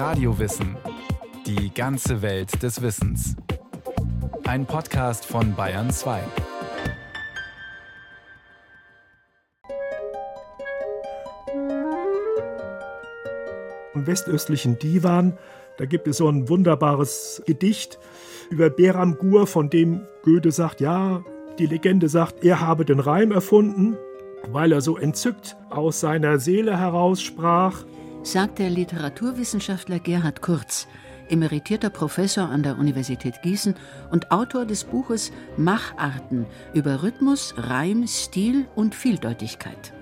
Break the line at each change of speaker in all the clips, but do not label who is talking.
Radiowissen. Die ganze Welt des Wissens. Ein Podcast von Bayern 2.
Im westöstlichen Divan, da gibt es so ein wunderbares Gedicht über Beram Gur, von dem Goethe sagt, ja, die Legende sagt, er habe den Reim erfunden, weil er so entzückt aus seiner Seele heraussprach.
Sagt der Literaturwissenschaftler Gerhard Kurz, emeritierter Professor an der Universität Gießen und Autor des Buches Macharten über Rhythmus, Reim, Stil und Vieldeutigkeit.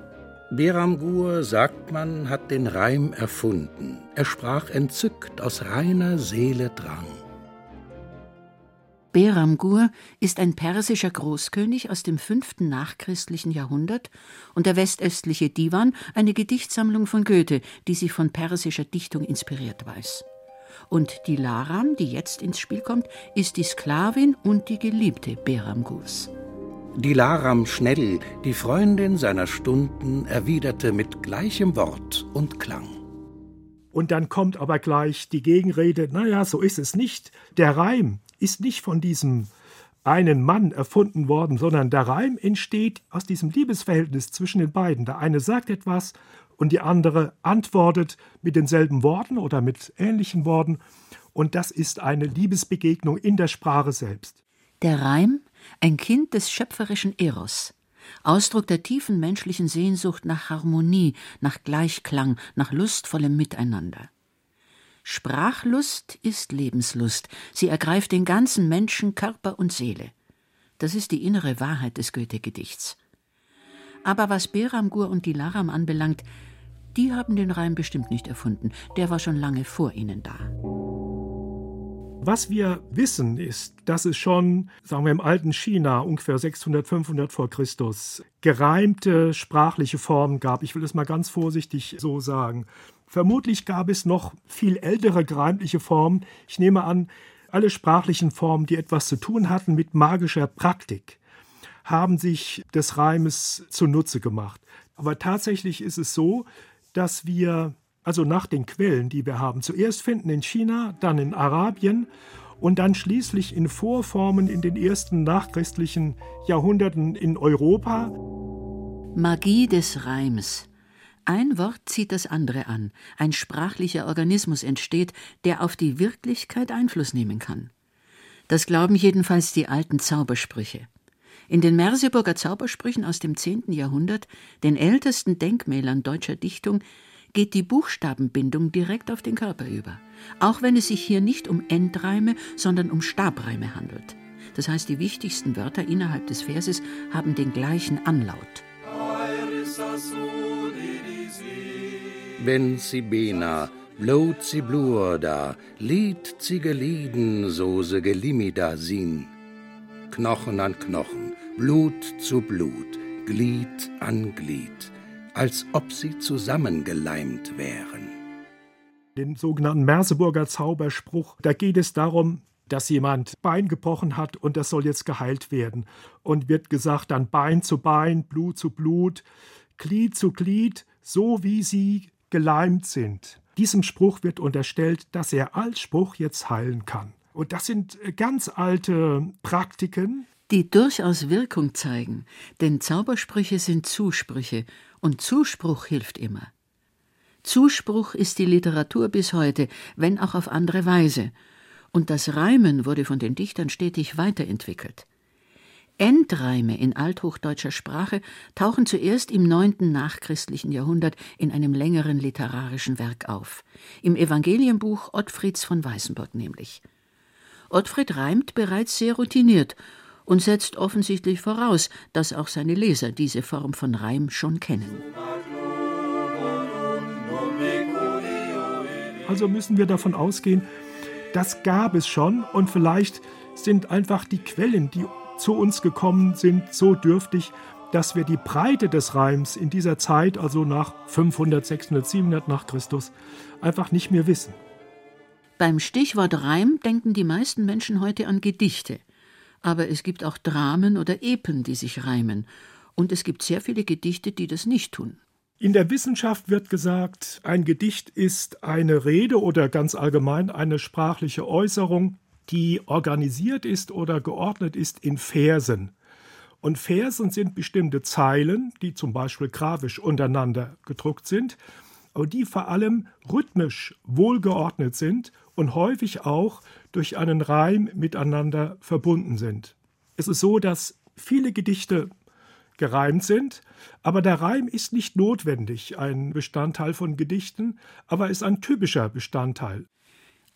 Beram Gur, sagt man, hat den Reim erfunden. Er sprach entzückt aus reiner Seele Drang.
Beramgur ist ein persischer Großkönig aus dem fünften nachchristlichen Jahrhundert und der westöstliche Divan eine Gedichtsammlung von Goethe, die sich von persischer Dichtung inspiriert weiß. Und die Laram, die jetzt ins Spiel kommt, ist die Sklavin und die Geliebte Beramgurs.
Die Laram schnell, die Freundin seiner Stunden, erwiderte mit gleichem Wort und Klang.
Und dann kommt aber gleich die Gegenrede, naja, so ist es nicht. Der Reim ist nicht von diesem einen Mann erfunden worden, sondern der Reim entsteht aus diesem Liebesverhältnis zwischen den beiden. Der eine sagt etwas und die andere antwortet mit denselben Worten oder mit ähnlichen Worten. Und das ist eine Liebesbegegnung in der Sprache selbst.
Der Reim, ein Kind des schöpferischen Eros, Ausdruck der tiefen menschlichen Sehnsucht nach Harmonie, nach Gleichklang, nach lustvollem Miteinander. Sprachlust ist Lebenslust, sie ergreift den ganzen Menschen, Körper und Seele. Das ist die innere Wahrheit des Goethe-Gedichts. Aber was Beramgur und Dilaram anbelangt, die haben den Reim bestimmt nicht erfunden, der war schon lange vor ihnen da.
Was wir wissen, ist, dass es schon, sagen wir im alten China, ungefähr 600, 500 vor Christus, gereimte sprachliche Formen gab. Ich will es mal ganz vorsichtig so sagen. Vermutlich gab es noch viel ältere gereimtliche Formen. Ich nehme an, alle sprachlichen Formen, die etwas zu tun hatten mit magischer Praktik, haben sich des Reimes zunutze gemacht. Aber tatsächlich ist es so, dass wir also nach den Quellen, die wir haben, zuerst finden in China, dann in Arabien und dann schließlich in Vorformen in den ersten nachchristlichen Jahrhunderten in Europa.
Magie des Reims. Ein Wort zieht das andere an, ein sprachlicher Organismus entsteht, der auf die Wirklichkeit Einfluss nehmen kann. Das glauben jedenfalls die alten Zaubersprüche. In den Merseburger Zaubersprüchen aus dem 10. Jahrhundert, den ältesten Denkmälern deutscher Dichtung, geht die Buchstabenbindung direkt auf den Körper über, auch wenn es sich hier nicht um Endreime, sondern um Stabreime handelt. Das heißt, die wichtigsten Wörter innerhalb des Verses haben den gleichen Anlaut.
Wenn sie bena, blot sie bluorda, lied sie gelieden, so se gelimida sin. Knochen an Knochen, Blut zu Blut, Glied an Glied, als ob sie zusammengeleimt wären.
Den sogenannten Merseburger Zauberspruch, da geht es darum, dass jemand Bein gebrochen hat und das soll jetzt geheilt werden. Und wird gesagt dann Bein zu Bein, Blut zu Blut, Glied zu Glied, so wie sie geleimt sind. Diesem Spruch wird unterstellt, dass er als Spruch jetzt heilen kann. Und das sind ganz alte Praktiken.
Die durchaus Wirkung zeigen, denn Zaubersprüche sind Zusprüche und Zuspruch hilft immer. Zuspruch ist die Literatur bis heute, wenn auch auf andere Weise. Und das Reimen wurde von den Dichtern stetig weiterentwickelt. Endreime in althochdeutscher Sprache tauchen zuerst im neunten nachchristlichen Jahrhundert in einem längeren literarischen Werk auf, im Evangelienbuch Ottfrieds von Weißenburg nämlich. Ottfried reimt bereits sehr routiniert und setzt offensichtlich voraus, dass auch seine Leser diese Form von Reim schon kennen.
Also müssen wir davon ausgehen, das gab es schon und vielleicht sind einfach die Quellen, die zu uns gekommen sind, so dürftig, dass wir die Breite des Reims in dieser Zeit, also nach 500, 600, 700 nach Christus, einfach nicht mehr wissen.
Beim Stichwort Reim denken die meisten Menschen heute an Gedichte aber es gibt auch Dramen oder Epen, die sich reimen, und es gibt sehr viele Gedichte, die das nicht tun.
In der Wissenschaft wird gesagt, ein Gedicht ist eine Rede oder ganz allgemein eine sprachliche Äußerung, die organisiert ist oder geordnet ist in Versen. Und Versen sind bestimmte Zeilen, die zum Beispiel grafisch untereinander gedruckt sind, aber die vor allem rhythmisch wohlgeordnet sind und häufig auch durch einen Reim miteinander verbunden sind. Es ist so, dass viele Gedichte gereimt sind, aber der Reim ist nicht notwendig ein Bestandteil von Gedichten, aber ist ein typischer Bestandteil.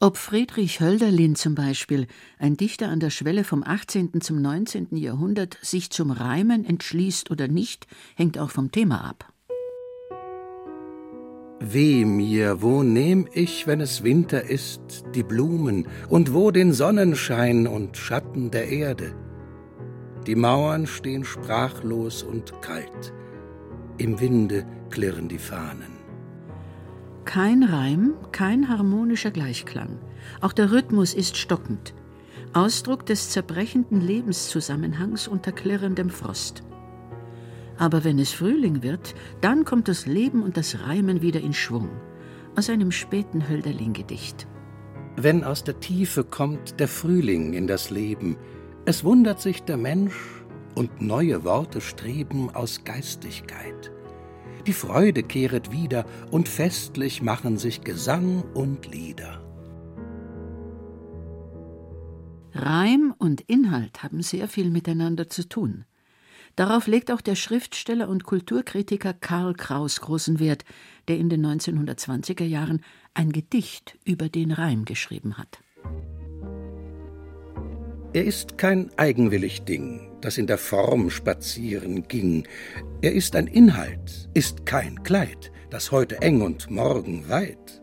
Ob Friedrich Hölderlin zum Beispiel, ein Dichter an der Schwelle vom 18. zum 19. Jahrhundert, sich zum Reimen entschließt oder nicht, hängt auch vom Thema ab.
Weh mir, wo nehm ich, wenn es Winter ist, die Blumen und wo den Sonnenschein und Schatten der Erde? Die Mauern stehen sprachlos und kalt. Im Winde klirren die Fahnen.
Kein Reim, kein harmonischer Gleichklang. Auch der Rhythmus ist stockend. Ausdruck des zerbrechenden Lebenszusammenhangs unter klirrendem Frost. Aber wenn es Frühling wird, dann kommt das Leben und das Reimen wieder in Schwung. Aus einem späten Hölderlin-Gedicht.
Wenn aus der Tiefe kommt der Frühling in das Leben, es wundert sich der Mensch und neue Worte streben aus Geistigkeit. Die Freude kehret wieder und festlich machen sich Gesang und Lieder.
Reim und Inhalt haben sehr viel miteinander zu tun. Darauf legt auch der Schriftsteller und Kulturkritiker Karl Kraus großen Wert, der in den 1920er Jahren ein Gedicht über den Reim geschrieben hat.
Er ist kein eigenwillig Ding, das in der Form spazieren ging. Er ist ein Inhalt, ist kein Kleid, das heute eng und morgen weit.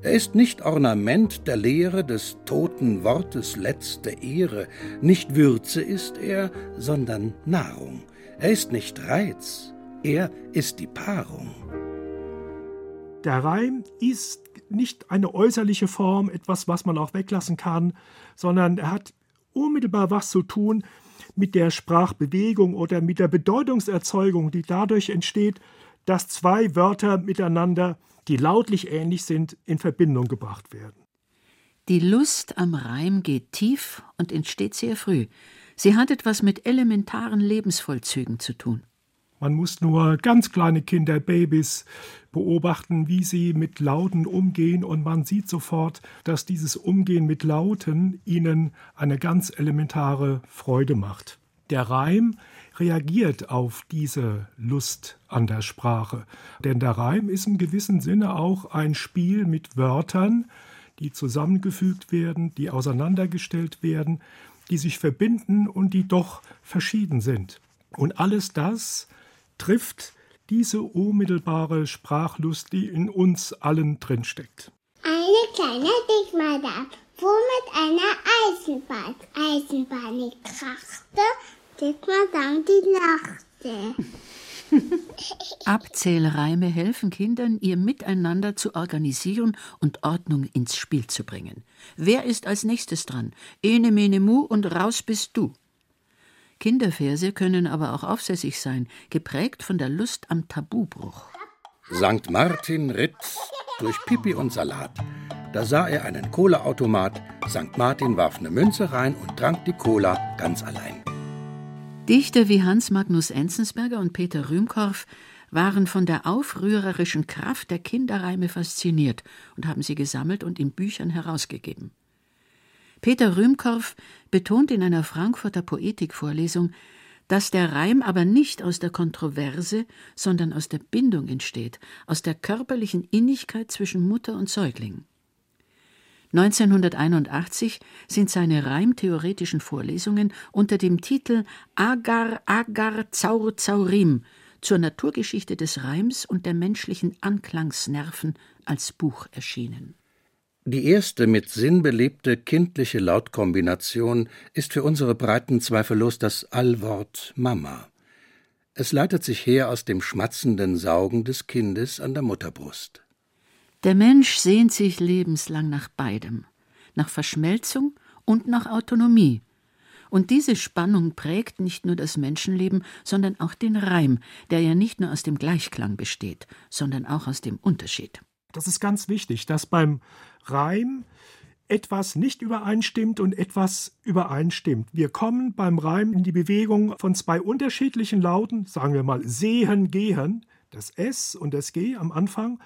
Er ist nicht Ornament der Lehre des toten Wortes letzte Ehre, nicht Würze ist er, sondern Nahrung. Er ist nicht Reiz, er ist die Paarung.
Der Reim ist nicht eine äußerliche Form, etwas, was man auch weglassen kann, sondern er hat unmittelbar was zu tun mit der Sprachbewegung oder mit der Bedeutungserzeugung, die dadurch entsteht, dass zwei Wörter miteinander, die lautlich ähnlich sind, in Verbindung gebracht werden.
Die Lust am Reim geht tief und entsteht sehr früh. Sie hat etwas mit elementaren Lebensvollzügen zu tun.
Man muss nur ganz kleine Kinder, Babys beobachten, wie sie mit Lauten umgehen und man sieht sofort, dass dieses Umgehen mit Lauten ihnen eine ganz elementare Freude macht. Der Reim reagiert auf diese Lust an der Sprache, denn der Reim ist im gewissen Sinne auch ein Spiel mit Wörtern, die zusammengefügt werden, die auseinandergestellt werden, die sich verbinden und die doch verschieden sind. Und alles das trifft diese unmittelbare Sprachlust, die in uns allen drinsteckt.
Eine kleine Dickmadam fuhr mit einer Eisenbahn. Eisenbahn die krachte, Dickmadam die lachte.
Abzählreime helfen Kindern, ihr Miteinander zu organisieren und Ordnung ins Spiel zu bringen. Wer ist als nächstes dran? Ene, mene, mu und raus bist du. Kinderverse können aber auch aufsässig sein, geprägt von der Lust am Tabubruch.
Sankt Martin ritt durch Pipi und Salat. Da sah er einen Cola-Automat. Sankt Martin warf eine Münze rein und trank die Cola ganz allein.
Dichter wie Hans Magnus Enzensberger und Peter Rühmkorff waren von der aufrührerischen Kraft der Kinderreime fasziniert und haben sie gesammelt und in Büchern herausgegeben. Peter Rühmkorff betont in einer Frankfurter Poetikvorlesung, dass der Reim aber nicht aus der Kontroverse, sondern aus der Bindung entsteht, aus der körperlichen Innigkeit zwischen Mutter und Säugling. 1981 sind seine reimtheoretischen Vorlesungen unter dem Titel Agar Agar Zaur Zaurim zur Naturgeschichte des Reims und der menschlichen Anklangsnerven als Buch erschienen.
Die erste mit Sinn belebte kindliche Lautkombination ist für unsere Breiten zweifellos das Allwort Mama. Es leitet sich her aus dem schmatzenden Saugen des Kindes an der Mutterbrust.
Der Mensch sehnt sich lebenslang nach beidem, nach Verschmelzung und nach Autonomie. Und diese Spannung prägt nicht nur das Menschenleben, sondern auch den Reim, der ja nicht nur aus dem Gleichklang besteht, sondern auch aus dem Unterschied.
Das ist ganz wichtig, dass beim Reim etwas nicht übereinstimmt und etwas übereinstimmt. Wir kommen beim Reim in die Bewegung von zwei unterschiedlichen Lauten, sagen wir mal sehen, gehen, das S und das G am Anfang,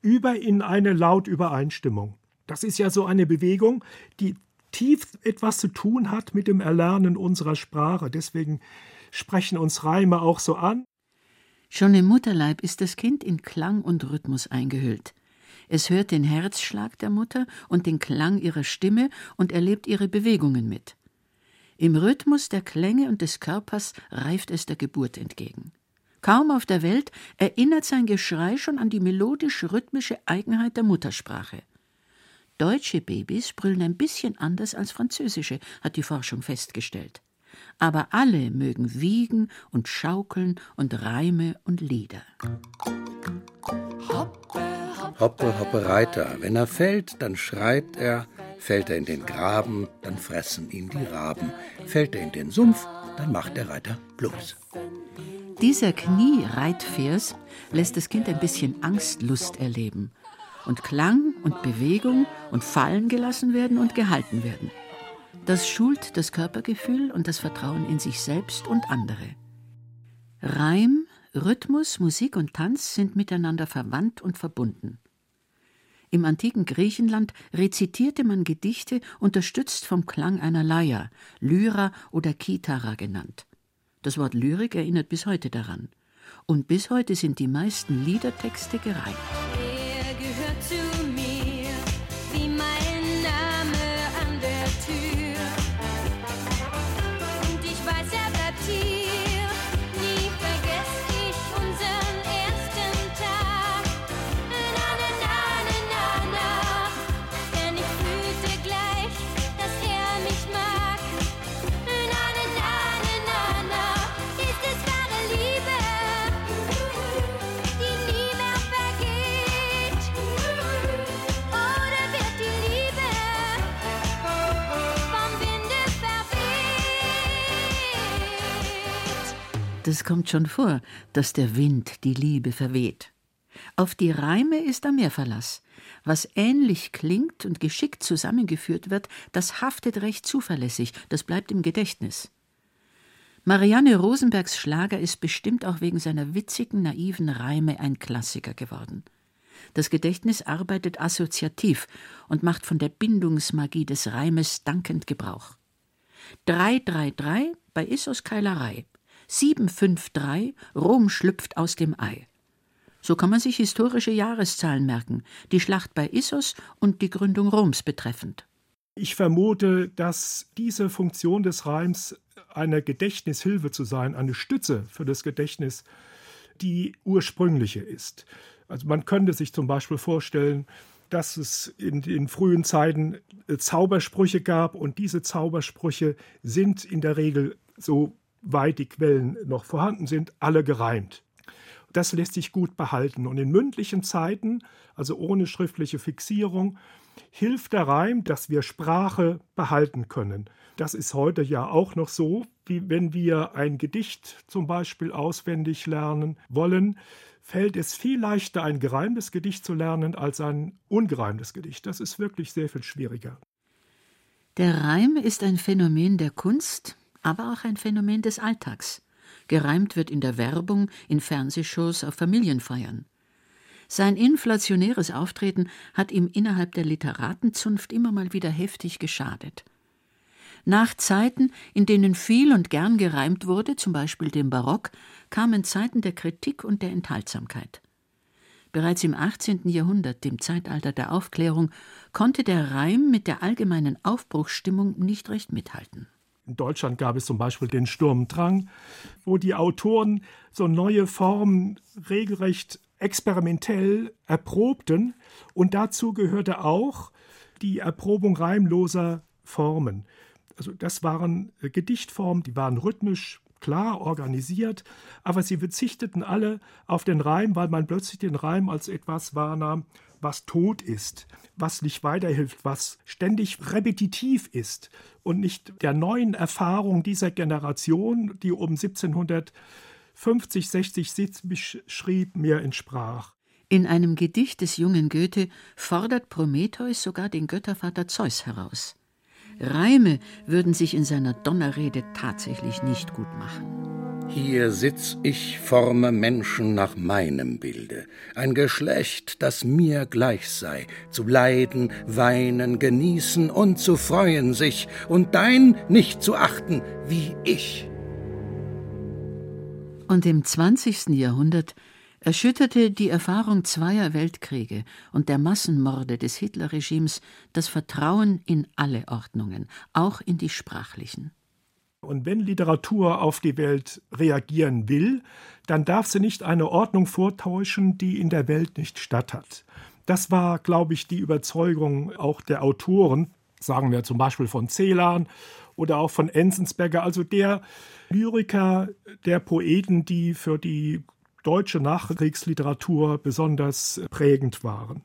über in eine Lautübereinstimmung. Das ist ja so eine Bewegung, die tief etwas zu tun hat mit dem Erlernen unserer Sprache. Deswegen sprechen uns Reime auch so an.
Schon im Mutterleib ist das Kind in Klang und Rhythmus eingehüllt. Es hört den Herzschlag der Mutter und den Klang ihrer Stimme und erlebt ihre Bewegungen mit. Im Rhythmus der Klänge und des Körpers reift es der Geburt entgegen. Kaum auf der Welt erinnert sein Geschrei schon an die melodisch-rhythmische Eigenheit der Muttersprache. Deutsche Babys brüllen ein bisschen anders als französische, hat die Forschung festgestellt. Aber alle mögen wiegen und schaukeln und Reime und Lieder.
Hoppe, hoppe, Reiter. Wenn er fällt, dann schreit er. Fällt er in den Graben, dann fressen ihn die Raben. Fällt er in den Sumpf, dann macht der Reiter Blues.
Dieser Knie-Reitvers lässt das Kind ein bisschen Angstlust erleben und Klang und Bewegung und fallen gelassen werden und gehalten werden. Das schult das Körpergefühl und das Vertrauen in sich selbst und andere. Reim, Rhythmus, Musik und Tanz sind miteinander verwandt und verbunden. Im antiken Griechenland rezitierte man Gedichte unterstützt vom Klang einer Leier, Lyra oder Kithara genannt. Das Wort Lyrik erinnert bis heute daran. Und bis heute sind die meisten Liedertexte gereimt. Das kommt schon vor, dass der Wind die Liebe verweht. Auf die Reime ist da mehr Verlass. Was ähnlich klingt und geschickt zusammengeführt wird, das haftet recht zuverlässig, das bleibt im Gedächtnis. Marianne Rosenbergs Schlager ist bestimmt auch wegen seiner witzigen, naiven Reime ein Klassiker geworden. Das Gedächtnis arbeitet assoziativ und macht von der Bindungsmagie des Reimes dankend Gebrauch. 333 bei Issos Keilerei. 753 Rom schlüpft aus dem Ei. So kann man sich historische Jahreszahlen merken, die Schlacht bei Issos und die Gründung Roms betreffend.
Ich vermute, dass diese Funktion des Reims eine Gedächtnishilfe zu sein, eine Stütze für das Gedächtnis, die ursprüngliche ist. Also man könnte sich zum Beispiel vorstellen, dass es in den frühen Zeiten äh, Zaubersprüche gab und diese Zaubersprüche sind in der Regel so weit die Quellen noch vorhanden sind, alle gereimt. Das lässt sich gut behalten. Und in mündlichen Zeiten, also ohne schriftliche Fixierung, hilft der Reim, dass wir Sprache behalten können. Das ist heute ja auch noch so, wie wenn wir ein Gedicht zum Beispiel auswendig lernen wollen, fällt es viel leichter, ein gereimtes Gedicht zu lernen als ein ungereimtes Gedicht. Das ist wirklich sehr viel schwieriger.
Der Reim ist ein Phänomen der Kunst, aber auch ein Phänomen des Alltags. Gereimt wird in der Werbung, in Fernsehshows, auf Familienfeiern. Sein inflationäres Auftreten hat ihm innerhalb der Literatenzunft immer mal wieder heftig geschadet. Nach Zeiten, in denen viel und gern gereimt wurde, zum Beispiel dem Barock, kamen Zeiten der Kritik und der Enthaltsamkeit. Bereits im 18. Jahrhundert, dem Zeitalter der Aufklärung, konnte der Reim mit der allgemeinen Aufbruchsstimmung nicht recht mithalten.
In Deutschland gab es zum Beispiel den Sturmdrang, wo die Autoren so neue Formen regelrecht experimentell erprobten. Und dazu gehörte auch die Erprobung reimloser Formen. Also das waren Gedichtformen, die waren rhythmisch klar organisiert, aber sie verzichteten alle auf den Reim, weil man plötzlich den Reim als etwas wahrnahm, was tot ist, was nicht weiterhilft, was ständig repetitiv ist und nicht der neuen Erfahrung dieser Generation, die um 1750, 60, 70 schrieb, mir entsprach.
In einem Gedicht des jungen Goethe fordert Prometheus sogar den Göttervater Zeus heraus. Reime würden sich in seiner Donnerrede tatsächlich nicht gut machen.
Hier sitz ich, forme Menschen nach meinem Bilde, ein Geschlecht, das mir gleich sei, zu leiden, weinen, genießen und zu freuen sich, und dein nicht zu achten, wie ich.
Und im 20. Jahrhundert erschütterte die Erfahrung zweier Weltkriege und der Massenmorde des Hitlerregimes das Vertrauen in alle Ordnungen, auch in die sprachlichen.
Und wenn Literatur auf die Welt reagieren will, dann darf sie nicht eine Ordnung vortäuschen, die in der Welt nicht statthat. Das war, glaube ich, die Überzeugung auch der Autoren, sagen wir zum Beispiel von Celan oder auch von Enzensberger, also der Lyriker, der Poeten, die für die deutsche Nachkriegsliteratur besonders prägend waren.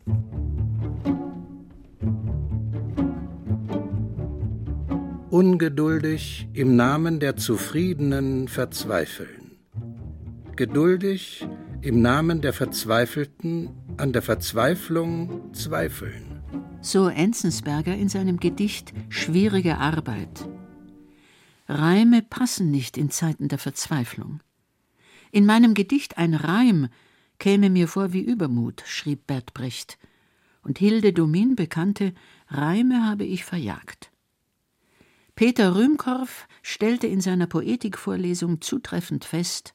Ungeduldig im Namen der Zufriedenen verzweifeln. Geduldig im Namen der Verzweifelten an der Verzweiflung zweifeln.
So Enzensberger in seinem Gedicht Schwierige Arbeit. Reime passen nicht in Zeiten der Verzweiflung. In meinem Gedicht Ein Reim käme mir vor wie Übermut, schrieb Bert Brecht. Und Hilde Domin bekannte, Reime habe ich verjagt. Peter Rühmkorff stellte in seiner Poetikvorlesung zutreffend fest,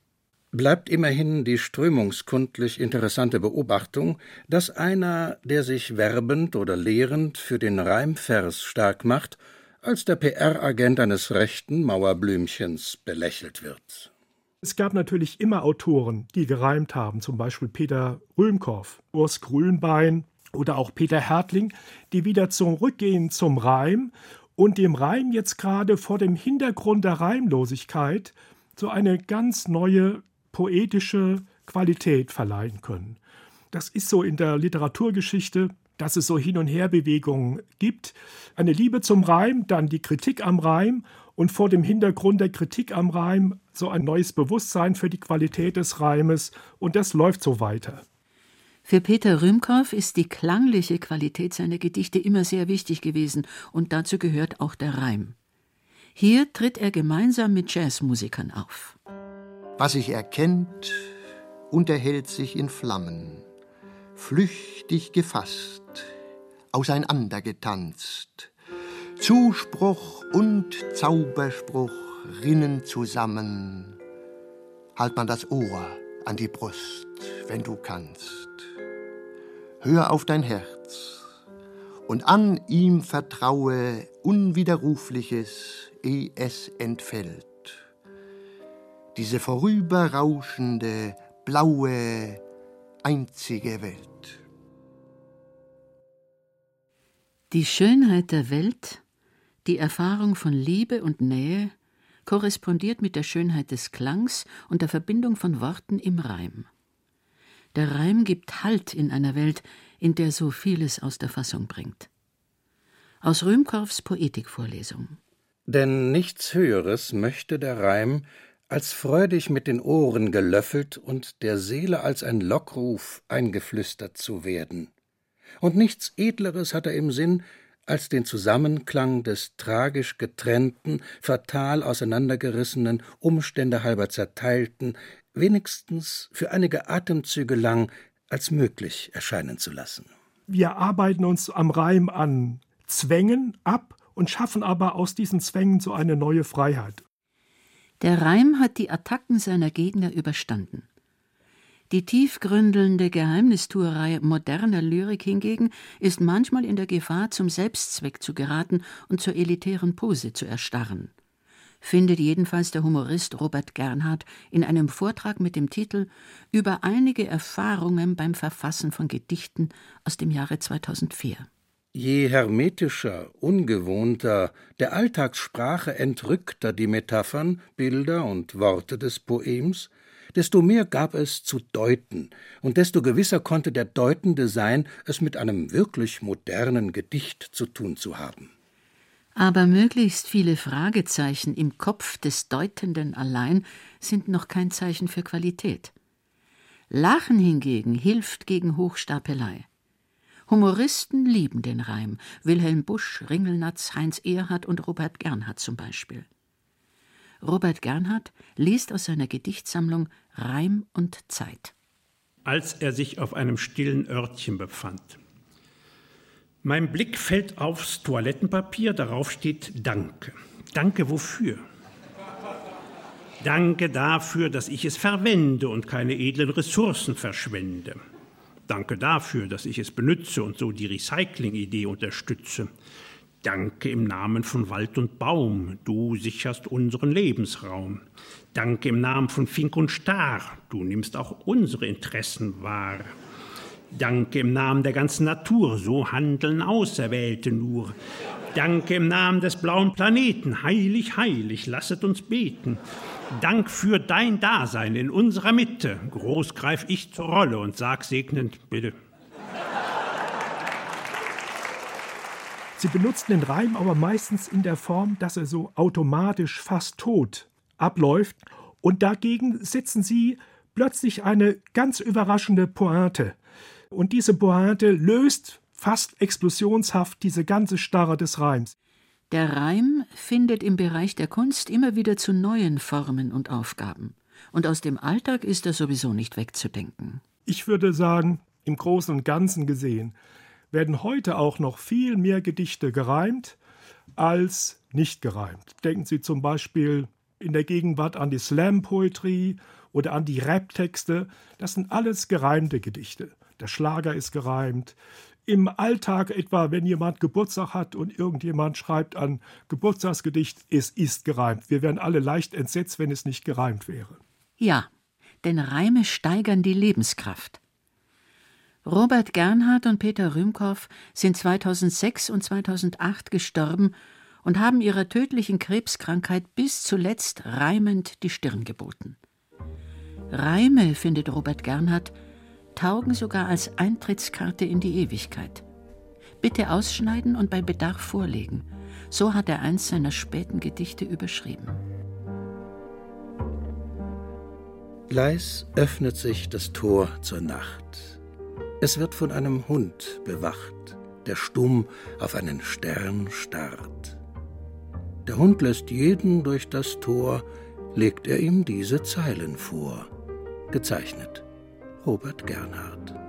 bleibt immerhin die strömungskundlich interessante Beobachtung, dass einer, der sich werbend oder lehrend für den Reimvers stark macht, als der PR-Agent eines rechten Mauerblümchens belächelt wird.
Es gab natürlich immer Autoren, die gereimt haben, zum Beispiel Peter Röhmkorff, Urs Grünbein oder auch Peter Hertling, die wieder zurückgehen zum Reim und dem Reim jetzt gerade vor dem Hintergrund der Reimlosigkeit so eine ganz neue poetische Qualität verleihen können. Das ist so in der Literaturgeschichte, dass es so Hin- und Herbewegungen gibt. Eine Liebe zum Reim, dann die Kritik am Reim und vor dem Hintergrund der Kritik am Reim so ein neues Bewusstsein für die Qualität des Reimes und das läuft so weiter.
Für Peter Rühmkorff ist die klangliche Qualität seiner Gedichte immer sehr wichtig gewesen und dazu gehört auch der Reim. Hier tritt er gemeinsam mit Jazzmusikern auf.
Was sich erkennt, unterhält sich in Flammen, flüchtig gefasst, auseinandergetanzt, Zuspruch und Zauberspruch rinnen zusammen. Halt man das Ohr an die Brust, wenn du kannst. Hör auf dein Herz und an ihm vertraue Unwiderrufliches, eh es entfällt. Diese vorüberrauschende, blaue, einzige Welt.
Die Schönheit der Welt die Erfahrung von Liebe und Nähe korrespondiert mit der Schönheit des Klangs und der Verbindung von Worten im Reim. Der Reim gibt Halt in einer Welt, in der so vieles aus der Fassung bringt. Aus Röhmkorffs Poetikvorlesung.
Denn nichts Höheres möchte der Reim, als freudig mit den Ohren gelöffelt und der Seele als ein Lockruf eingeflüstert zu werden. Und nichts Edleres hat er im Sinn, als den Zusammenklang des tragisch getrennten, fatal auseinandergerissenen, Umstände halber zerteilten, wenigstens für einige Atemzüge lang als möglich erscheinen zu lassen.
Wir arbeiten uns am Reim an Zwängen ab und schaffen aber aus diesen Zwängen so eine neue Freiheit.
Der Reim hat die Attacken seiner Gegner überstanden. Die tiefgründelnde Geheimnistuerei moderner Lyrik hingegen ist manchmal in der Gefahr, zum Selbstzweck zu geraten und zur elitären Pose zu erstarren. Findet jedenfalls der Humorist Robert Gernhardt in einem Vortrag mit dem Titel Über einige Erfahrungen beim Verfassen von Gedichten aus dem Jahre 2004.
Je hermetischer, ungewohnter, der Alltagssprache entrückter die Metaphern, Bilder und Worte des Poems, desto mehr gab es zu deuten, und desto gewisser konnte der Deutende sein, es mit einem wirklich modernen Gedicht zu tun zu haben.
Aber möglichst viele Fragezeichen im Kopf des Deutenden allein sind noch kein Zeichen für Qualität. Lachen hingegen hilft gegen Hochstapelei. Humoristen lieben den Reim, Wilhelm Busch, Ringelnatz, Heinz Erhardt und Robert Gernhardt zum Beispiel. Robert Gernhardt liest aus seiner Gedichtsammlung Reim und Zeit.
Als er sich auf einem stillen Örtchen befand. Mein Blick fällt aufs Toilettenpapier, darauf steht Danke. Danke wofür? Danke dafür, dass ich es verwende und keine edlen Ressourcen verschwende. Danke dafür, dass ich es benütze und so die Recycling-Idee unterstütze. Danke im Namen von Wald und Baum, du sicherst unseren Lebensraum. Danke im Namen von Fink und Star, du nimmst auch unsere Interessen wahr. Danke im Namen der ganzen Natur, so handeln Auserwählte nur. Danke im Namen des blauen Planeten, heilig, heilig, lasset uns beten. Dank für dein Dasein in unserer Mitte. Groß greif ich zur Rolle und sag segnend, bitte.
Sie benutzen den Reim aber meistens in der Form, dass er so automatisch fast tot abläuft. Und dagegen setzen sie plötzlich eine ganz überraschende Pointe. Und diese Pointe löst fast explosionshaft diese ganze Starre des Reims.
Der Reim findet im Bereich der Kunst immer wieder zu neuen Formen und Aufgaben. Und aus dem Alltag ist er sowieso nicht wegzudenken.
Ich würde sagen, im Großen und Ganzen gesehen, werden heute auch noch viel mehr Gedichte gereimt als nicht gereimt. Denken Sie zum Beispiel in der Gegenwart an die Slam-Poetry oder an die Rap-Texte. Das sind alles gereimte Gedichte der Schlager ist gereimt. Im Alltag etwa, wenn jemand Geburtstag hat und irgendjemand schreibt ein Geburtstagsgedicht, es ist gereimt. Wir wären alle leicht entsetzt, wenn es nicht gereimt wäre.
Ja, denn Reime steigern die Lebenskraft. Robert Gernhardt und Peter Rühmkow sind 2006 und 2008 gestorben und haben ihrer tödlichen Krebskrankheit bis zuletzt reimend die Stirn geboten. Reime, findet Robert Gernhardt, taugen sogar als Eintrittskarte in die Ewigkeit. Bitte ausschneiden und bei Bedarf vorlegen. So hat er eins seiner späten Gedichte überschrieben.
Leis öffnet sich das Tor zur Nacht. Es wird von einem Hund bewacht, der stumm auf einen Stern starrt. Der Hund lässt jeden durch das Tor, legt er ihm diese Zeilen vor, gezeichnet Robert Gernhardt.